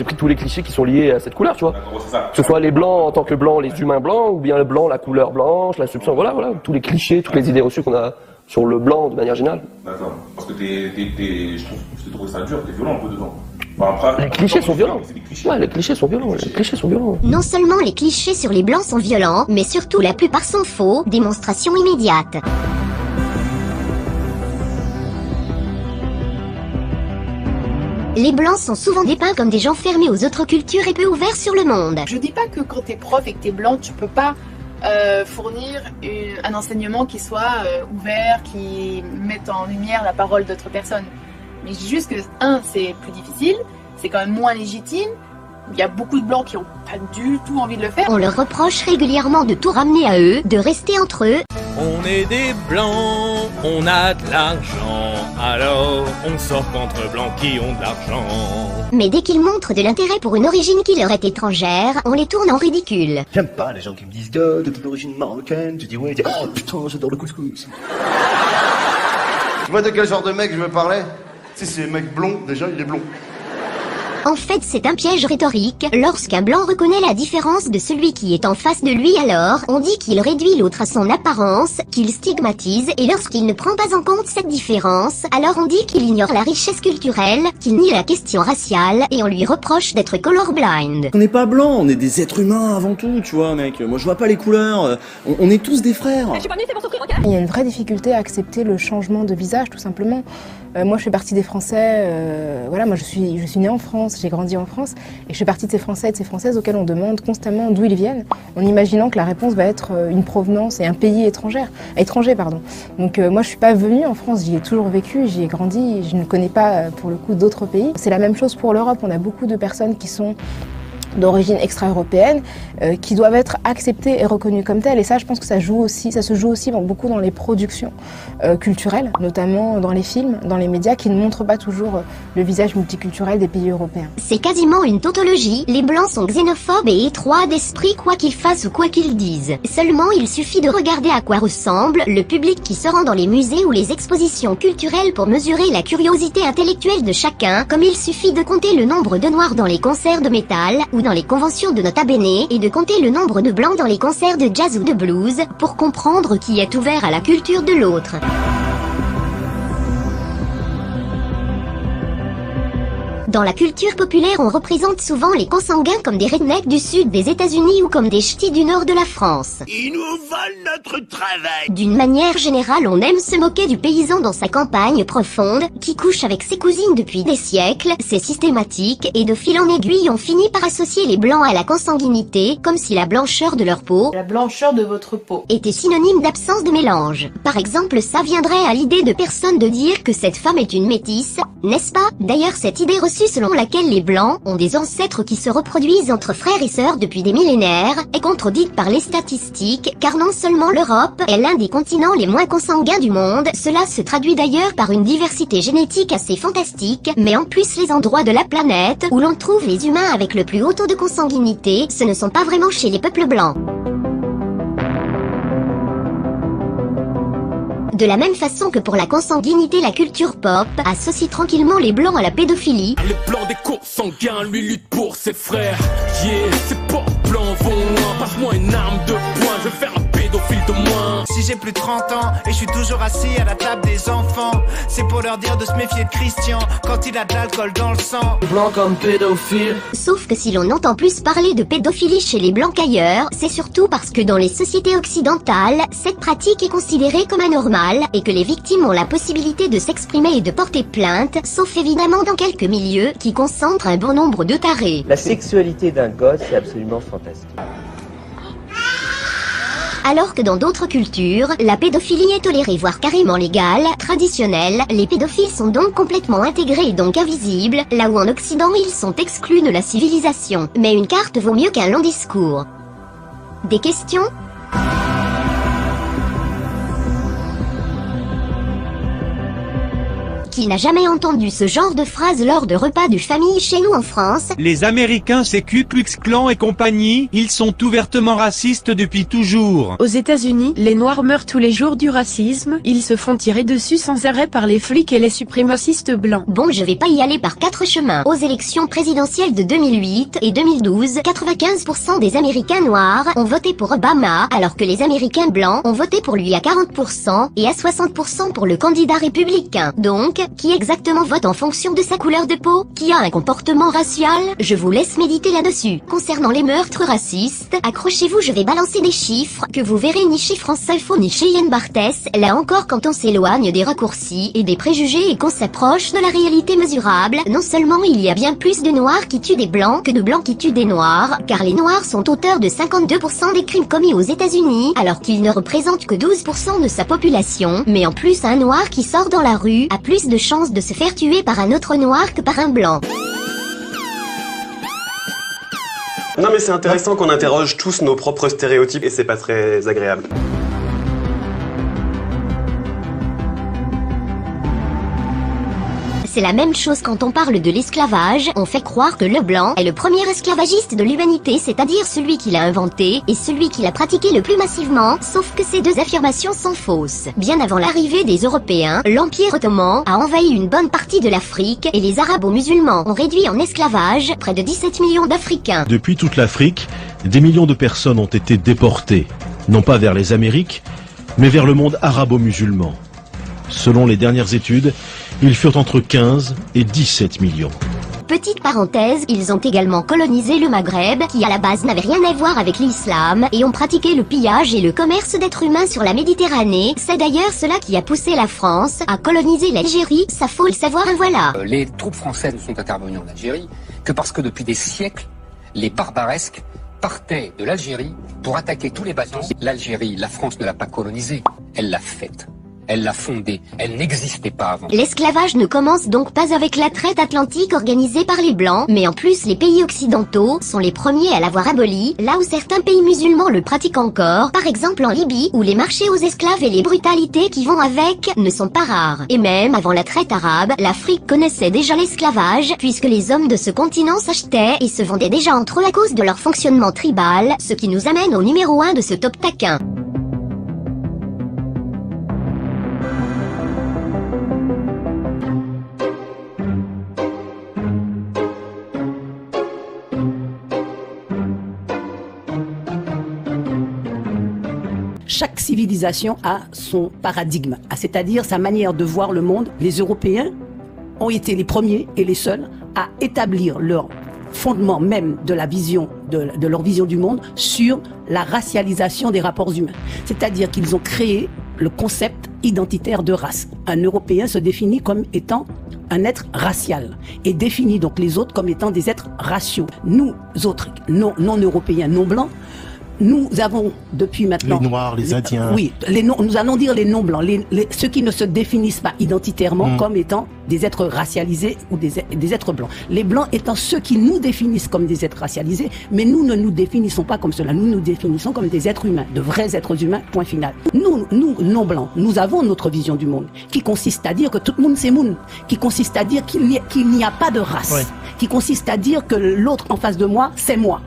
J'ai pris tous les clichés qui sont liés à cette couleur, tu vois. Que ce soit les blancs en tant que blancs, les humains blancs, ou bien le blanc, la couleur blanche, la substance, voilà, voilà, tous les clichés, toutes les idées reçues qu'on a sur le blanc de manière générale. D'accord. Parce que t'es, t'es, t'es, je trouve, je t'ai trouvé ça dur, t'es violent un peu dedans. Après, Les clichés sont violents. Clichés. Ouais, les clichés sont violents, les clichés sont violents. Non seulement les clichés sur les blancs sont violents, mais surtout la plupart sont faux, démonstration immédiate. Les blancs sont souvent dépeints comme des gens fermés aux autres cultures et peu ouverts sur le monde. Je dis pas que quand t'es prof et que t'es blanc, tu peux pas euh, fournir une- un enseignement qui soit euh, ouvert, qui mette en lumière la parole d'autres personnes. Mais je dis juste que, un, c'est plus difficile, c'est quand même moins légitime. Il y a beaucoup de blancs qui ont pas du tout envie de le faire. On leur reproche régulièrement de tout ramener à eux, de rester entre eux, On est des blancs, on a de l'argent, alors on sort contre blancs qui ont de l'argent. mais dès qu'ils montrent de l'intérêt pour une origine qui leur est étrangère, on les tourne en ridicule. J'aime pas les gens qui me disent Gars, t'es d'origine marocaine. Tu dis ouais, tu dis oh putain, j'adore le couscous. tu vois de quel genre de mec je veux parler? Si c'est un mec blond, déjà il est blond. En fait, c'est un piège rhétorique. Lorsqu'un blanc reconnaît la différence de celui qui est en face de lui alors, on dit qu'il réduit l'autre à son apparence, qu'il stigmatise, et lorsqu'il ne prend pas en compte cette différence, alors on dit qu'il ignore la richesse culturelle, qu'il nie la question raciale, et on lui reproche d'être colorblind. On n'est pas blanc, on est des êtres humains avant tout, tu vois, mec. Moi, je vois pas les couleurs. On, on est tous des frères. Il y a une vraie difficulté à accepter le changement de visage, tout simplement. Euh, moi, je fais partie des Français. euh, voilà, moi, je suis, je suis née en France, j'ai grandi en France, et je fais partie de ces Français et de ces Françaises auxquels on demande constamment d'où ils viennent, en imaginant que la réponse va être euh, une provenance et un pays étranger, étranger, pardon. Donc, euh, moi, je suis pas venue en France, j'y ai toujours vécu, j'y ai grandi, je ne connais pas, euh, pour le coup, d'autres pays. C'est la même chose pour l'Europe. On a beaucoup de personnes qui sont d'origine extra-européenne euh, qui doivent être acceptées et reconnues comme telles. Et ça je pense que ça joue aussi ça se joue aussi beaucoup dans les productions euh, culturelles notamment dans les films dans les médias qui ne montrent pas toujours euh, le visage multiculturel des pays européens. C'est quasiment une tautologie, les blancs sont xénophobes et étroits d'esprit quoi qu'ils fassent ou quoi qu'ils disent. Seulement il suffit de regarder à quoi ressemble le public qui se rend dans les musées ou les expositions culturelles pour mesurer la curiosité intellectuelle de chacun, comme il suffit de compter le nombre de noirs dans les concerts de métal ou dans les conventions de Nota Bene et de compter le nombre de blancs dans les concerts de jazz ou de blues pour comprendre qui est ouvert à la culture de l'autre. Dans la culture populaire, on représente souvent les consanguins comme des rednecks du sud des États-Unis ou comme des ch'tis du nord de la France. Ils nous volent notre travail. D'une manière générale, on aime se moquer du paysan dans sa campagne profonde, qui couche avec ses cousines depuis des siècles, c'est systématique, et de fil en aiguille, on finit par associer les blancs à la consanguinité, comme si la blancheur de leur peau La blancheur de votre peau. était synonyme d'absence de mélange. Par exemple, ça viendrait à l'idée de personne de dire que cette femme est une métisse, n'est-ce pas? D'ailleurs, cette idée reçue selon laquelle les blancs ont des ancêtres qui se reproduisent entre frères et sœurs depuis des millénaires est contredite par les statistiques, car non seulement l'Europe est l'un des continents les moins consanguins du monde, cela se traduit d'ailleurs par une diversité génétique assez fantastique, mais en plus les endroits de la planète où l'on trouve les humains avec le plus haut taux de consanguinité, ce ne sont pas vraiment chez les peuples blancs. De la même façon que pour la consanguinité, la culture pop associe tranquillement les blancs à la pédophilie, Les blancs des cours sanguins, lui lutte pour ses frères. Yeah, ses pas blancs vont loin. Passe-moi une arme de j'ai plus de 30 ans et je suis toujours assis à la table des enfants, c'est pour leur dire de se méfier de Christian quand il a de l'alcool dans le sang. Blanc comme pédophile. sauf que si l'on entend plus parler de pédophilie chez les blancs qu'ailleurs, c'est surtout parce que dans les sociétés occidentales, cette pratique est considérée comme anormale et que les victimes ont la possibilité de s'exprimer et de porter plainte, sauf évidemment dans quelques milieux qui concentrent un bon nombre de tarés. La sexualité d'un gosse est absolument fantastique. Alors que dans d'autres cultures, la pédophilie est tolérée voire carrément légale, traditionnelle, les pédophiles sont donc complètement intégrés et donc invisibles, là où en Occident ils sont exclus de la civilisation. Mais une carte vaut mieux qu'un long discours. Des questions? Qui n'a jamais entendu ce genre de phrase lors de repas de famille chez nous en France Les Américains, c'est Ku Klux Klan et compagnie, ils sont ouvertement racistes depuis toujours. Aux États-Unis, les Noirs meurent tous les jours du racisme, ils se font tirer dessus sans arrêt par les flics et les suprémacistes blancs. Bon, je vais pas y aller par quatre chemins. Aux élections présidentielles de 2008 et 2012, 95% des Américains noirs ont voté pour Obama, alors que les Américains blancs ont voté pour lui à 40% et à 60% pour le candidat républicain. Donc, qui exactement vote en fonction de sa couleur de peau Qui a un comportement racial Je vous laisse méditer là-dessus. Concernant les meurtres racistes, accrochez-vous, je vais balancer des chiffres que vous verrez ni chez France Info ni chez Yann Barthès. Là encore, quand on s'éloigne des raccourcis et des préjugés et qu'on s'approche de la réalité mesurable, non seulement il y a bien plus de noirs qui tuent des blancs que de blancs qui tuent des noirs, car les noirs sont auteurs de 52% des crimes commis aux États-Unis, alors qu'ils ne représentent que 12% de sa population, mais en plus un noir qui sort dans la rue a plus de chances de se faire tuer par un autre noir que par un blanc. Non mais c'est intéressant qu'on interroge tous nos propres stéréotypes et c'est pas très agréable. C'est la même chose quand on parle de l'esclavage, on fait croire que le blanc est le premier esclavagiste de l'humanité, c'est-à-dire celui qui l'a inventé et celui qui l'a pratiqué le plus massivement, sauf que ces deux affirmations sont fausses. Bien avant l'arrivée des Européens, l'Empire ottoman a envahi une bonne partie de l'Afrique et les arabo-musulmans ont réduit en esclavage près de 17 millions d'Africains. Depuis toute l'Afrique, des millions de personnes ont été déportées, non pas vers les Amériques, mais vers le monde arabo-musulman. Selon les dernières études, ils furent entre 15 et 17 millions. Petite parenthèse, ils ont également colonisé le Maghreb, qui à la base n'avait rien à voir avec l'islam, et ont pratiqué le pillage et le commerce d'êtres humains sur la Méditerranée. C'est d'ailleurs cela qui a poussé la France à coloniser l'Algérie, ça faut le savoir, voilà. Euh, Les troupes françaises ne sont intervenues en Algérie que parce que depuis des siècles, les barbaresques partaient de l'Algérie pour attaquer tous les bateaux. L'Algérie, la France ne l'a pas colonisée, elle l'a faite. Elle l'a fondée, elle n'existait pas avant. L'esclavage ne commence donc pas avec la traite atlantique organisée par les Blancs, mais en plus les pays occidentaux sont les premiers à l'avoir aboli, là où certains pays musulmans le pratiquent encore, par exemple en Libye, où les marchés aux esclaves et les brutalités qui vont avec ne sont pas rares. Et même avant la traite arabe, l'Afrique connaissait déjà l'esclavage, puisque les hommes de ce continent s'achetaient et se vendaient déjà entre eux à cause de leur fonctionnement tribal, ce qui nous amène au numéro 1 de ce top taquin. Chaque civilisation a son paradigme, c'est-à-dire sa manière de voir le monde. Les Européens ont été les premiers et les seuls à établir leur fondement même de la vision de, leur vision du monde sur la racialisation des rapports humains. C'est-à-dire qu'ils ont créé le concept identitaire de race. Un Européen se définit comme étant un être racial et définit donc les autres comme étant des êtres raciaux. Nous autres, non européens, non blancs, nous avons depuis maintenant Les Noirs, les Indiens. Oui, les non, nous allons dire les non blancs, les, les- ceux qui ne se définissent pas identitairement Mm. comme étant des êtres racialisés ou des, des êtres blancs. Les blancs étant ceux qui nous définissent comme des êtres racialisés, mais nous ne nous définissons pas comme cela. Nous nous définissons comme des êtres humains, de vrais êtres humains. Point final. Nous, nous non blancs, nous avons notre vision du monde qui consiste à dire que tout le monde c'est monde, qui consiste à dire qu'il n'y a, a pas de race, Ouais. qui consiste à dire que l'autre en face de moi c'est moi.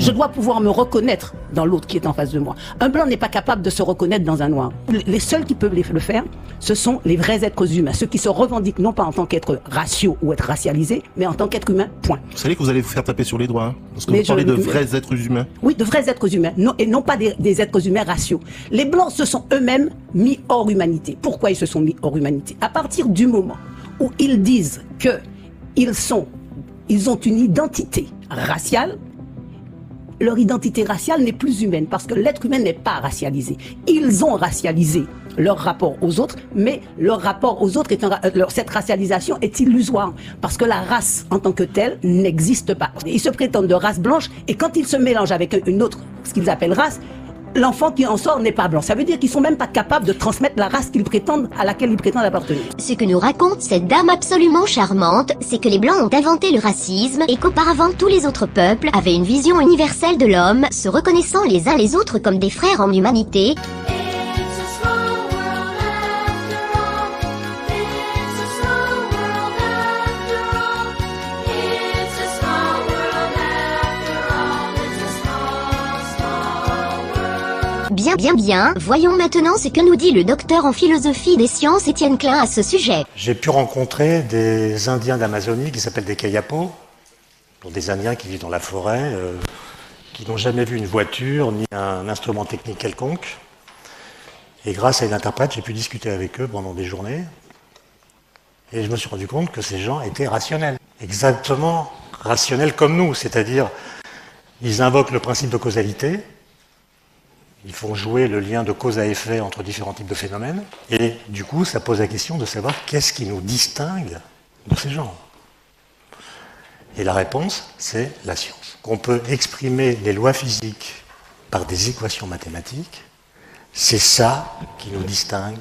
Je dois pouvoir me reconnaître dans l'autre qui est en face de moi. Un blanc n'est pas capable de se reconnaître dans un noir. Les seuls qui peuvent le faire, ce sont les vrais êtres humains, ceux qui se revendiquent non pas en tant qu'être raciaux ou être racialisés, mais en tant qu'être humain, point. Vous savez que vous allez vous faire taper sur les doigts, hein, parce que Mais vous parlez je- de vrais êtres humains. Oui, de vrais êtres humains, non, et non pas des, des êtres humains raciaux. Les Blancs se sont eux-mêmes mis hors humanité. Pourquoi ils se sont mis hors humanité? À partir du moment où ils disent que ils sont, ils ont une identité raciale, leur identité raciale n'est plus humaine parce que l'être humain n'est pas racialisé. Ils ont racialisé leur rapport aux autres, mais leur rapport aux autres est euh, cette racialisation est illusoire parce que la race en tant que telle n'existe pas. Ils se prétendent de race blanche et quand ils se mélangent avec une autre, ce qu'ils appellent race, l'enfant qui en sort n'est pas blanc. Ça veut dire qu'ils sont même pas capables de transmettre la race qu'ils prétendent à laquelle ils prétendent appartenir. Ce que nous raconte cette dame absolument charmante, c'est que les Blancs ont inventé le racisme et qu'auparavant tous les autres peuples avaient une vision universelle de l'homme, se reconnaissant les uns les autres comme des frères en humanité. Bien bien voyons maintenant ce que nous dit le docteur en philosophie des sciences Étienne Klein à ce sujet. J'ai pu rencontrer des Indiens d'Amazonie qui s'appellent des Kayapos, des Indiens qui vivent dans la forêt, euh, qui n'ont jamais vu une voiture ni un instrument technique quelconque. Et grâce à une interprète, j'ai pu discuter avec eux pendant des journées. Et je me suis rendu compte que ces gens étaient rationnels. Exactement rationnels comme nous, c'est-à-dire ils invoquent le principe de causalité, ils font jouer le lien de cause à effet entre différents types de phénomènes, et du coup ça pose la question de savoir qu'est-ce qui nous distingue de ces gens. Et la réponse, c'est la science. Qu'on peut exprimer les lois physiques par des équations mathématiques, c'est ça qui nous distingue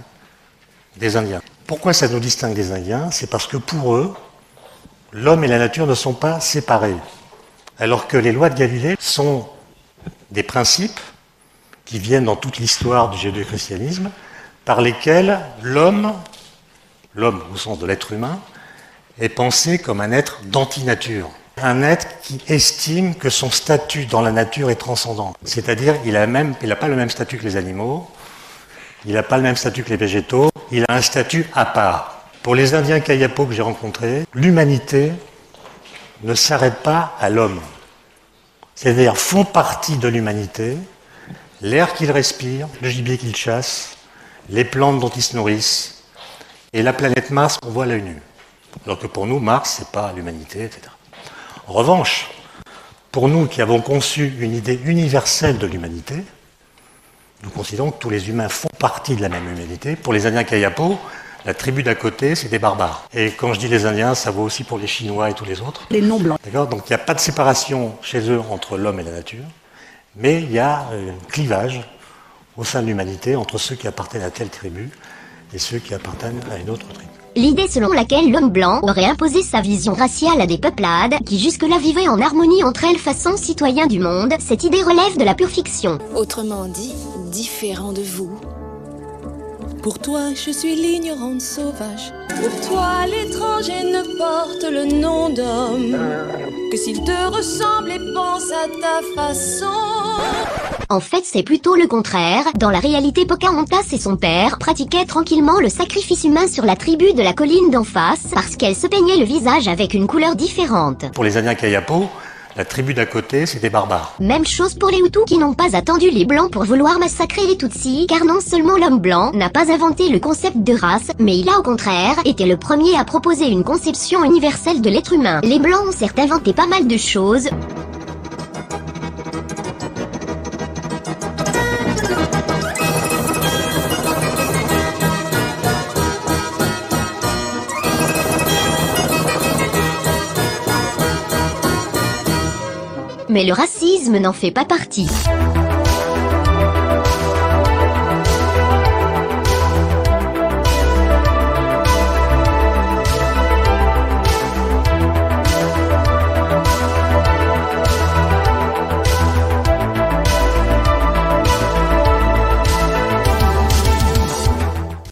des Indiens. Pourquoi ça nous distingue des Indiens? C'est parce que pour eux, l'homme et la nature ne sont pas séparés. Alors que les lois de Galilée sont des principes qui viennent dans toute l'histoire du judéo-christianisme, par lesquels l'homme, l'homme au sens de l'être humain, est pensé comme un être d'antinature. Un être qui estime que son statut dans la nature est transcendant. C'est-à-dire, il n'a pas le même statut que les animaux, il n'a pas le même statut que les végétaux, il a un statut à part. Pour les Indiens Kayapo que j'ai rencontrés, l'humanité ne s'arrête pas à l'homme. C'est-à-dire font partie de l'humanité l'air qu'ils respirent, le gibier qu'ils chassent, les plantes dont ils se nourrissent, et la planète Mars qu'on voit à l'œil nu. Alors que pour nous, Mars, c'est pas l'humanité, etc. En revanche, pour nous qui avons conçu une idée universelle de l'humanité, nous considérons que tous les humains font partie de la même humanité. Pour les Indiens Kayapo, la tribu d'à côté, c'est des barbares. Et quand je dis les Indiens, ça vaut aussi pour les Chinois et tous les autres. Les non-blancs. D'accord? Donc il n'y a pas de séparation chez eux entre l'homme et la nature, mais il y a un clivage au sein de l'humanité entre ceux qui appartiennent à telle tribu et ceux qui appartiennent à une autre tribu. L'idée selon laquelle l'homme blanc aurait imposé sa vision raciale à des peuplades qui jusque-là vivaient en harmonie entre elles façon citoyen du monde, cette idée relève de la pure fiction. Autrement dit, différent de vous. Pour toi, je suis l'ignorante sauvage. Pour toi, l'étranger ne porte le nom d'homme que s'il te ressemble et pense à ta façon. En fait, c'est plutôt le contraire. Dans la réalité, Pocahontas et son père pratiquaient tranquillement le sacrifice humain sur la tribu de la colline d'en face parce qu'elle se peignait le visage avec une couleur différente. Pour les Indiens Kayapo, la tribu d'à côté, c'est des barbares. Même chose pour les Hutus qui n'ont pas attendu les Blancs pour vouloir massacrer les Tutsis, car non seulement l'homme blanc n'a pas inventé le concept de race, mais il a au contraire été le premier à proposer une conception universelle de l'être humain. Les Blancs ont certes inventé pas mal de choses, mais le racisme n'en fait pas partie.